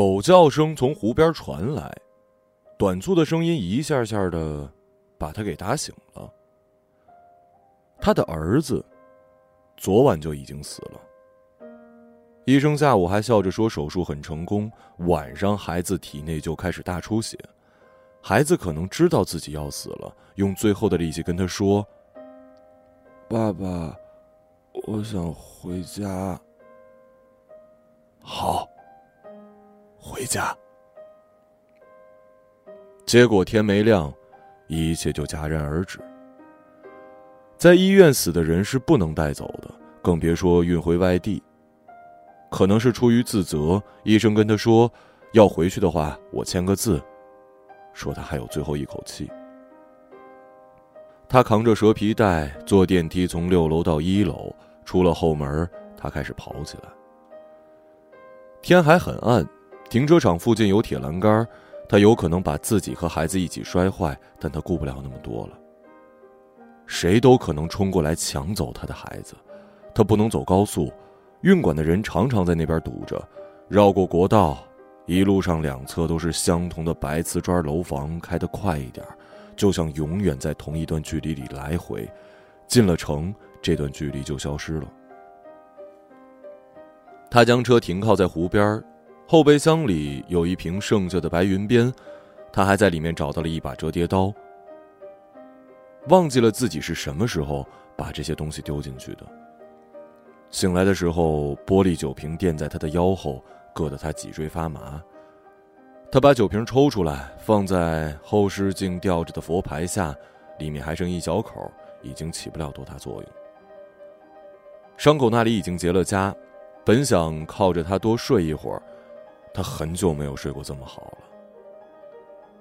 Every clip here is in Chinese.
狗叫声从湖边传来，短促的声音一下下的把他给打醒了。他的儿子昨晚就已经死了。医生下午还笑着说手术很成功，晚上孩子体内就开始大出血。孩子可能知道自己要死了，用最后的力气跟他说：“爸爸，我想回家。”好，回家。结果天没亮，一切就戛然而止。在医院死的人是不能带走的，更别说运回外地。可能是出于自责，医生跟他说：“要回去的话，我签个字。”说他还有最后一口气。他扛着蛇皮袋坐电梯从六楼到一楼，出了后门，他开始跑起来。天还很暗，停车场附近有铁栏杆，他有可能把自己和孩子一起摔坏，但他顾不了那么多了。谁都可能冲过来抢走他的孩子，他不能走高速，运管的人常常在那边堵着，绕过国道。一路上两侧都是相同的白瓷砖楼房，开得快一点，就像永远在同一段距离里来回。进了城，这段距离就消失了。他将车停靠在湖边，后备箱里有一瓶剩下的白云边，他还在里面找到了一把折叠刀。忘记了自己是什么时候把这些东西丢进去的。醒来的时候，玻璃酒瓶垫在他的腰后。硌得他脊椎发麻。他把酒瓶抽出来，放在后视镜吊着的佛牌下，里面还剩一小口，已经起不了多大作用。伤口那里已经结了痂，本想靠着他多睡一会儿，他很久没有睡过这么好了。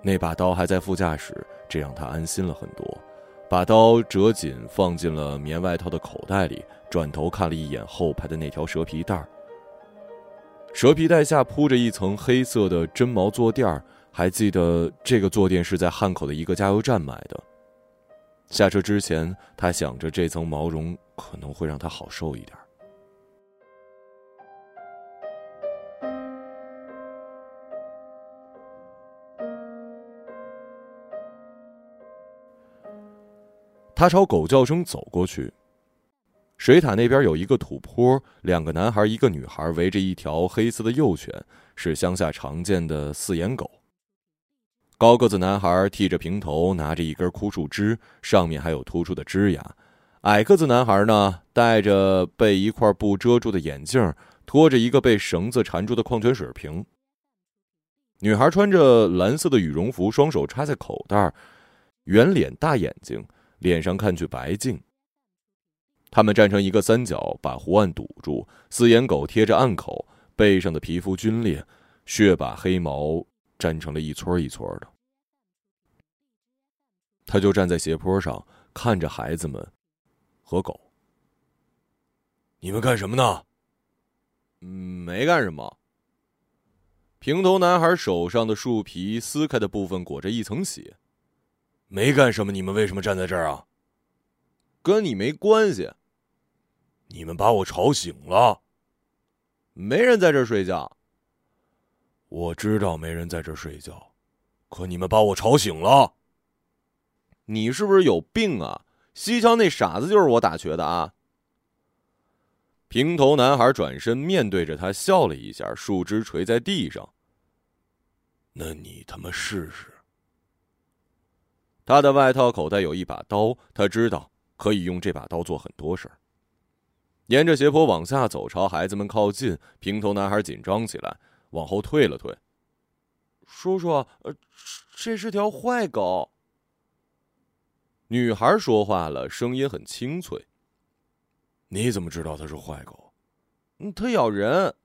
那把刀还在副驾驶，这让他安心了很多。把刀折紧，放进了棉外套的口袋里，转头看了一眼后排的那条蛇皮袋儿。蛇皮袋下铺着一层黑色的真毛坐垫儿还记得这个坐垫是在汉口的一个加油站买的。下车之前，他想着这层毛绒可能会让他好受一点。他朝狗叫声走过去。水塔那边有一个土坡，两个男孩，一个女孩围着一条黑色的幼犬，是乡下常见的四眼狗。高个子男孩剃着平头，拿着一根枯树枝，上面还有突出的枝芽；矮个子男孩呢，戴着被一块布遮住的眼镜，拖着一个被绳子缠住的矿泉水瓶。女孩穿着蓝色的羽绒服，双手插在口袋，圆脸大眼睛，脸上看去白净。他们站成一个三角，把湖岸堵住。四眼狗贴着岸口，背上的皮肤皲裂，血把黑毛粘成了一撮一撮的。他就站在斜坡上，看着孩子们和狗。你们干什么呢？没干什么。平头男孩手上的树皮撕开的部分裹着一层血。没干什么，你们为什么站在这儿啊？跟你没关系。你们把我吵醒了。没人在这儿睡觉。我知道没人在这儿睡觉，可你们把我吵醒了。你是不是有病啊？西桥那傻子就是我打瘸的啊！平头男孩转身面对着他笑了一下，树枝垂在地上。那你他妈试试。他的外套口袋有一把刀，他知道可以用这把刀做很多事儿。沿着斜坡往下走，朝孩子们靠近。平头男孩紧张起来，往后退了退。叔叔，呃，这是条坏狗。女孩说话了，声音很清脆。你怎么知道它是坏狗？嗯，它咬人。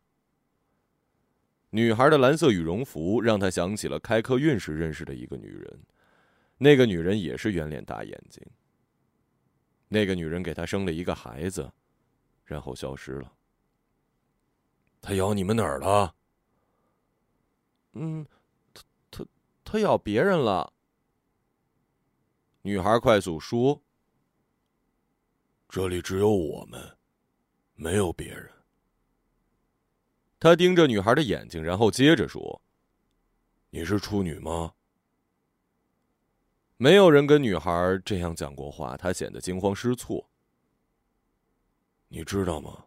女孩的蓝色羽绒服让他想起了开客运时认识的一个女人，那个女人也是圆脸大眼睛。那个女人给他生了一个孩子。然后消失了。他咬你们哪儿了？嗯，他他他咬别人了。女孩快速说：“这里只有我们，没有别人。”他盯着女孩的眼睛，然后接着说：“你是处女吗？”没有人跟女孩这样讲过话，他显得惊慌失措。你知道吗？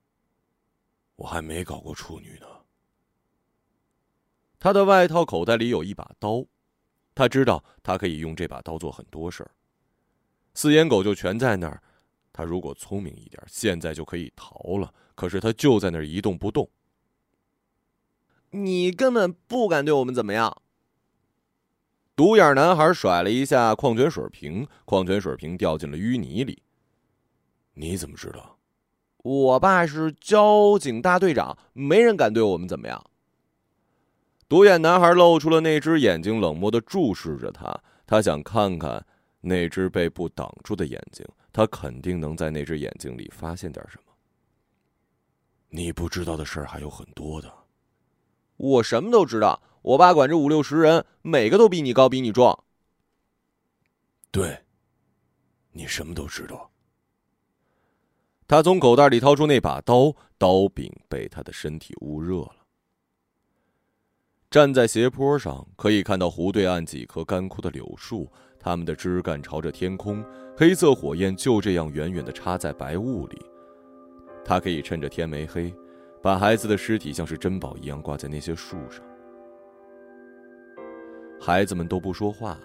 我还没搞过处女呢。他的外套口袋里有一把刀，他知道他可以用这把刀做很多事儿。四眼狗就全在那儿，他如果聪明一点，现在就可以逃了。可是他就在那儿一动不动。你根本不敢对我们怎么样。独眼男孩甩了一下矿泉水瓶，矿泉水瓶掉进了淤泥里。你怎么知道？我爸是交警大队长，没人敢对我们怎么样。独眼男孩露出了那只眼睛，冷漠的注视着他。他想看看那只被布挡住的眼睛，他肯定能在那只眼睛里发现点什么。你不知道的事儿还有很多的。我什么都知道。我爸管着五六十人，每个都比你高，比你壮。对，你什么都知道。他从口袋里掏出那把刀，刀柄被他的身体捂热了。站在斜坡上，可以看到湖对岸几棵干枯的柳树，它们的枝干朝着天空，黑色火焰就这样远远的插在白雾里。他可以趁着天没黑，把孩子的尸体像是珍宝一样挂在那些树上。孩子们都不说话了，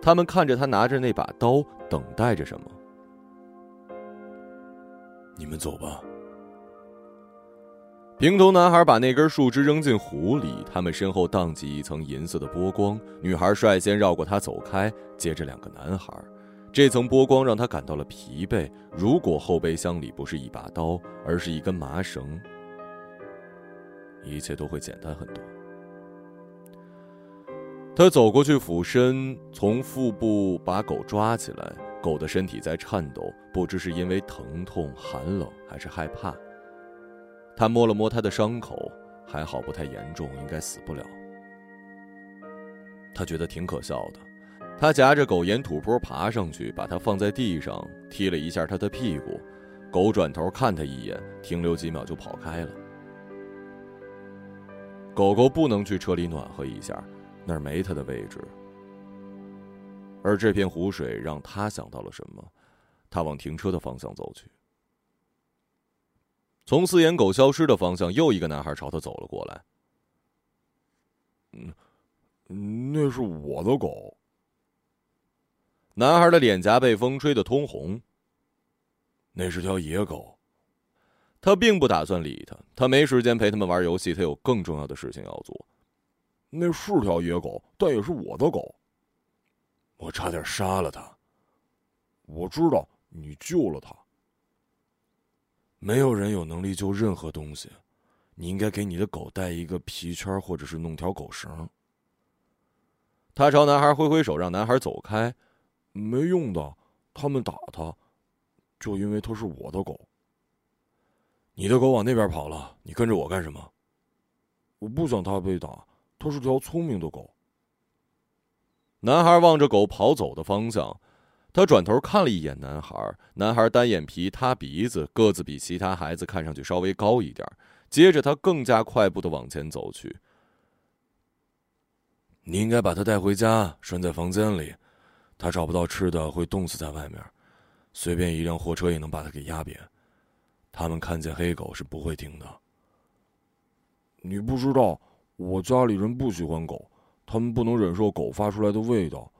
他们看着他拿着那把刀，等待着什么。你们走吧。平头男孩把那根树枝扔进湖里，他们身后荡起一层银色的波光。女孩率先绕过他走开，接着两个男孩。这层波光让他感到了疲惫。如果后备箱里不是一把刀，而是一根麻绳，一切都会简单很多。他走过去，俯身从腹部把狗抓起来。狗的身体在颤抖，不知是因为疼痛、寒冷还是害怕。他摸了摸它的伤口，还好不太严重，应该死不了。他觉得挺可笑的。他夹着狗沿土坡爬上去，把它放在地上，踢了一下它的屁股。狗转头看他一眼，停留几秒就跑开了。狗狗不能去车里暖和一下。那儿没他的位置，而这片湖水让他想到了什么？他往停车的方向走去。从四眼狗消失的方向，又一个男孩朝他走了过来。嗯，那是我的狗。男孩的脸颊被风吹得通红。那是条野狗。他并不打算理他，他没时间陪他们玩游戏，他有更重要的事情要做。那是条野狗，但也是我的狗。我差点杀了它。我知道你救了它。没有人有能力救任何东西。你应该给你的狗带一个皮圈，或者是弄条狗绳。他朝男孩挥挥手，让男孩走开。没用的，他们打他，就因为他是我的狗。你的狗往那边跑了，你跟着我干什么？我不想它被打。它是条聪明的狗。男孩望着狗跑走的方向，他转头看了一眼男孩。男孩单眼皮、塌鼻子，个子比其他孩子看上去稍微高一点。接着，他更加快步的往前走去。你应该把它带回家，拴在房间里。它找不到吃的，会冻死在外面。随便一辆货车也能把它给压扁。他们看见黑狗是不会停的。你不知道。我家里人不喜欢狗，他们不能忍受狗发出来的味道。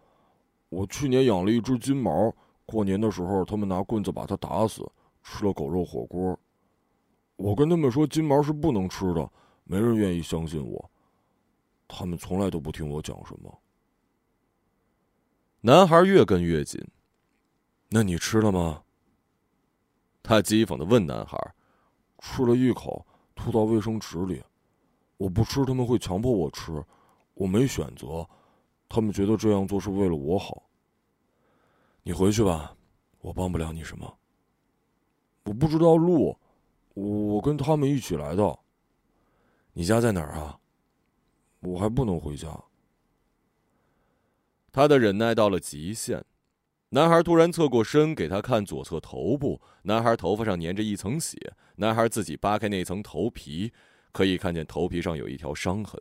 我去年养了一只金毛，过年的时候他们拿棍子把它打死，吃了狗肉火锅。我跟他们说金毛是不能吃的，没人愿意相信我。他们从来都不听我讲什么。男孩越跟越紧，那你吃了吗？他讥讽的问男孩。吃了一口，吐到卫生纸里。我不吃，他们会强迫我吃，我没选择，他们觉得这样做是为了我好。你回去吧，我帮不了你什么。我不知道路，我跟他们一起来的。你家在哪儿啊？我还不能回家。他的忍耐到了极限。男孩突然侧过身给他看左侧头部，男孩头发上粘着一层血，男孩自己扒开那层头皮。可以看见头皮上有一条伤痕。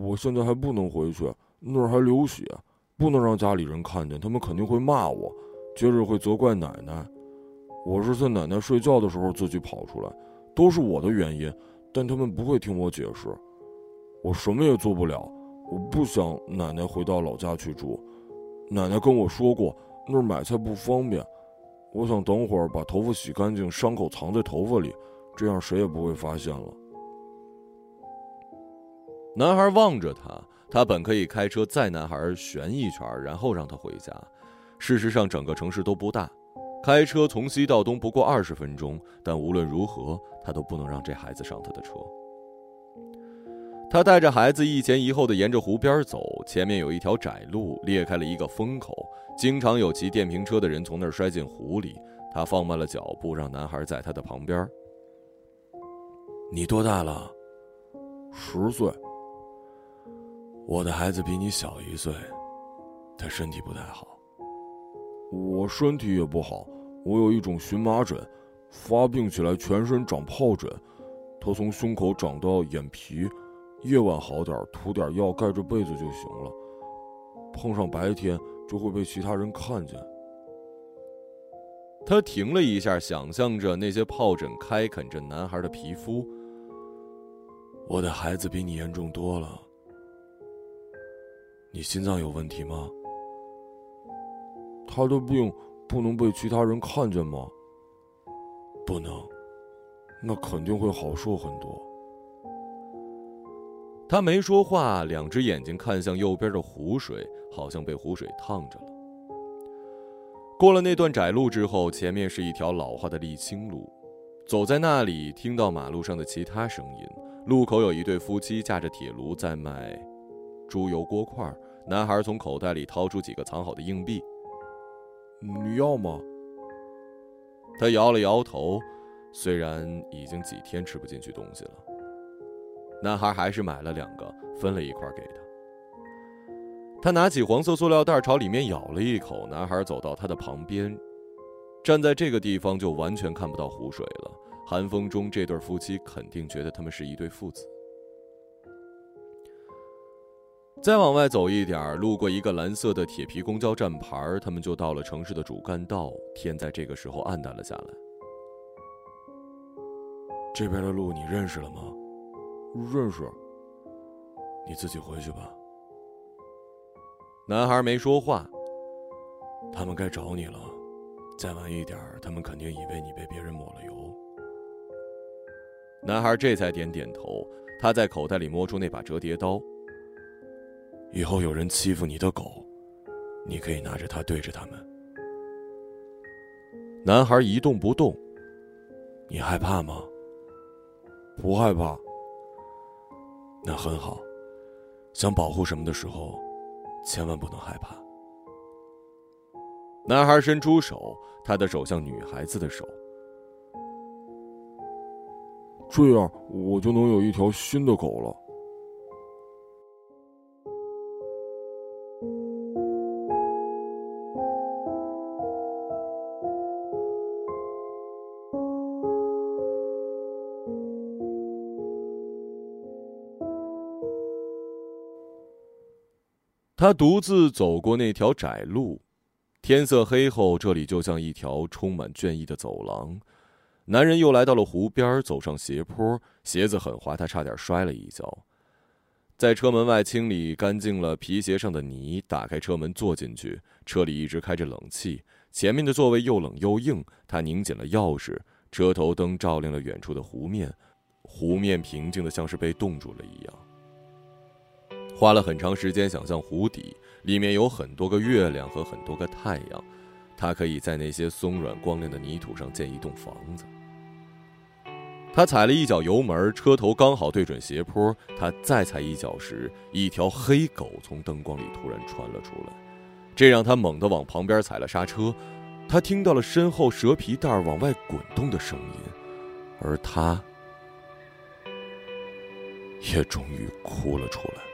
我现在还不能回去，那儿还流血，不能让家里人看见，他们肯定会骂我，接着会责怪奶奶。我是在奶奶睡觉的时候自己跑出来，都是我的原因，但他们不会听我解释。我什么也做不了，我不想奶奶回到老家去住。奶奶跟我说过，那儿买菜不方便。我想等会儿把头发洗干净，伤口藏在头发里，这样谁也不会发现了。男孩望着他，他本可以开车载男孩旋一圈，然后让他回家。事实上，整个城市都不大，开车从西到东不过二十分钟。但无论如何，他都不能让这孩子上他的车。他带着孩子一前一后的沿着湖边走，前面有一条窄路裂开了一个风口，经常有骑电瓶车的人从那儿摔进湖里。他放慢了脚步，让男孩在他的旁边。你多大了？十岁。我的孩子比你小一岁，他身体不太好。我身体也不好，我有一种荨麻疹，发病起来全身长疱疹，它从胸口长到眼皮，夜晚好点，涂点药盖着被子就行了。碰上白天就会被其他人看见。他停了一下，想象着那些疱疹开垦着男孩的皮肤。我的孩子比你严重多了。你心脏有问题吗？他的病不能被其他人看见吗？不能，那肯定会好受很多。他没说话，两只眼睛看向右边的湖水，好像被湖水烫着了。过了那段窄路之后，前面是一条老化的沥青路，走在那里，听到马路上的其他声音。路口有一对夫妻架着铁炉在卖猪油锅块。男孩从口袋里掏出几个藏好的硬币。你要吗？他摇了摇头，虽然已经几天吃不进去东西了。男孩还是买了两个，分了一块给他。他拿起黄色塑料袋，朝里面咬了一口。男孩走到他的旁边，站在这个地方就完全看不到湖水了。寒风中，这对夫妻肯定觉得他们是一对父子。再往外走一点，路过一个蓝色的铁皮公交站牌，他们就到了城市的主干道。天在这个时候暗淡了下来。这边的路你认识了吗？认识。你自己回去吧。男孩没说话。他们该找你了。再晚一点，他们肯定以为你被别人抹了油。男孩这才点点头。他在口袋里摸出那把折叠刀。以后有人欺负你的狗，你可以拿着它对着他们。男孩一动不动。你害怕吗？不害怕。那很好。想保护什么的时候，千万不能害怕。男孩伸出手，他的手像女孩子的手。这样我就能有一条新的狗了。他独自走过那条窄路，天色黑后，这里就像一条充满倦意的走廊。男人又来到了湖边，走上斜坡，鞋子很滑，他差点摔了一跤。在车门外清理干净了皮鞋上的泥，打开车门坐进去。车里一直开着冷气，前面的座位又冷又硬。他拧紧了钥匙，车头灯照亮了远处的湖面，湖面平静的像是被冻住了一样。花了很长时间想象湖底里面有很多个月亮和很多个太阳，他可以在那些松软光亮的泥土上建一栋房子。他踩了一脚油门，车头刚好对准斜坡。他再踩一脚时，一条黑狗从灯光里突然窜了出来，这让他猛地往旁边踩了刹车。他听到了身后蛇皮袋往外滚动的声音，而他也终于哭了出来。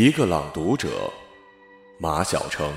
一个朗读者，马晓成。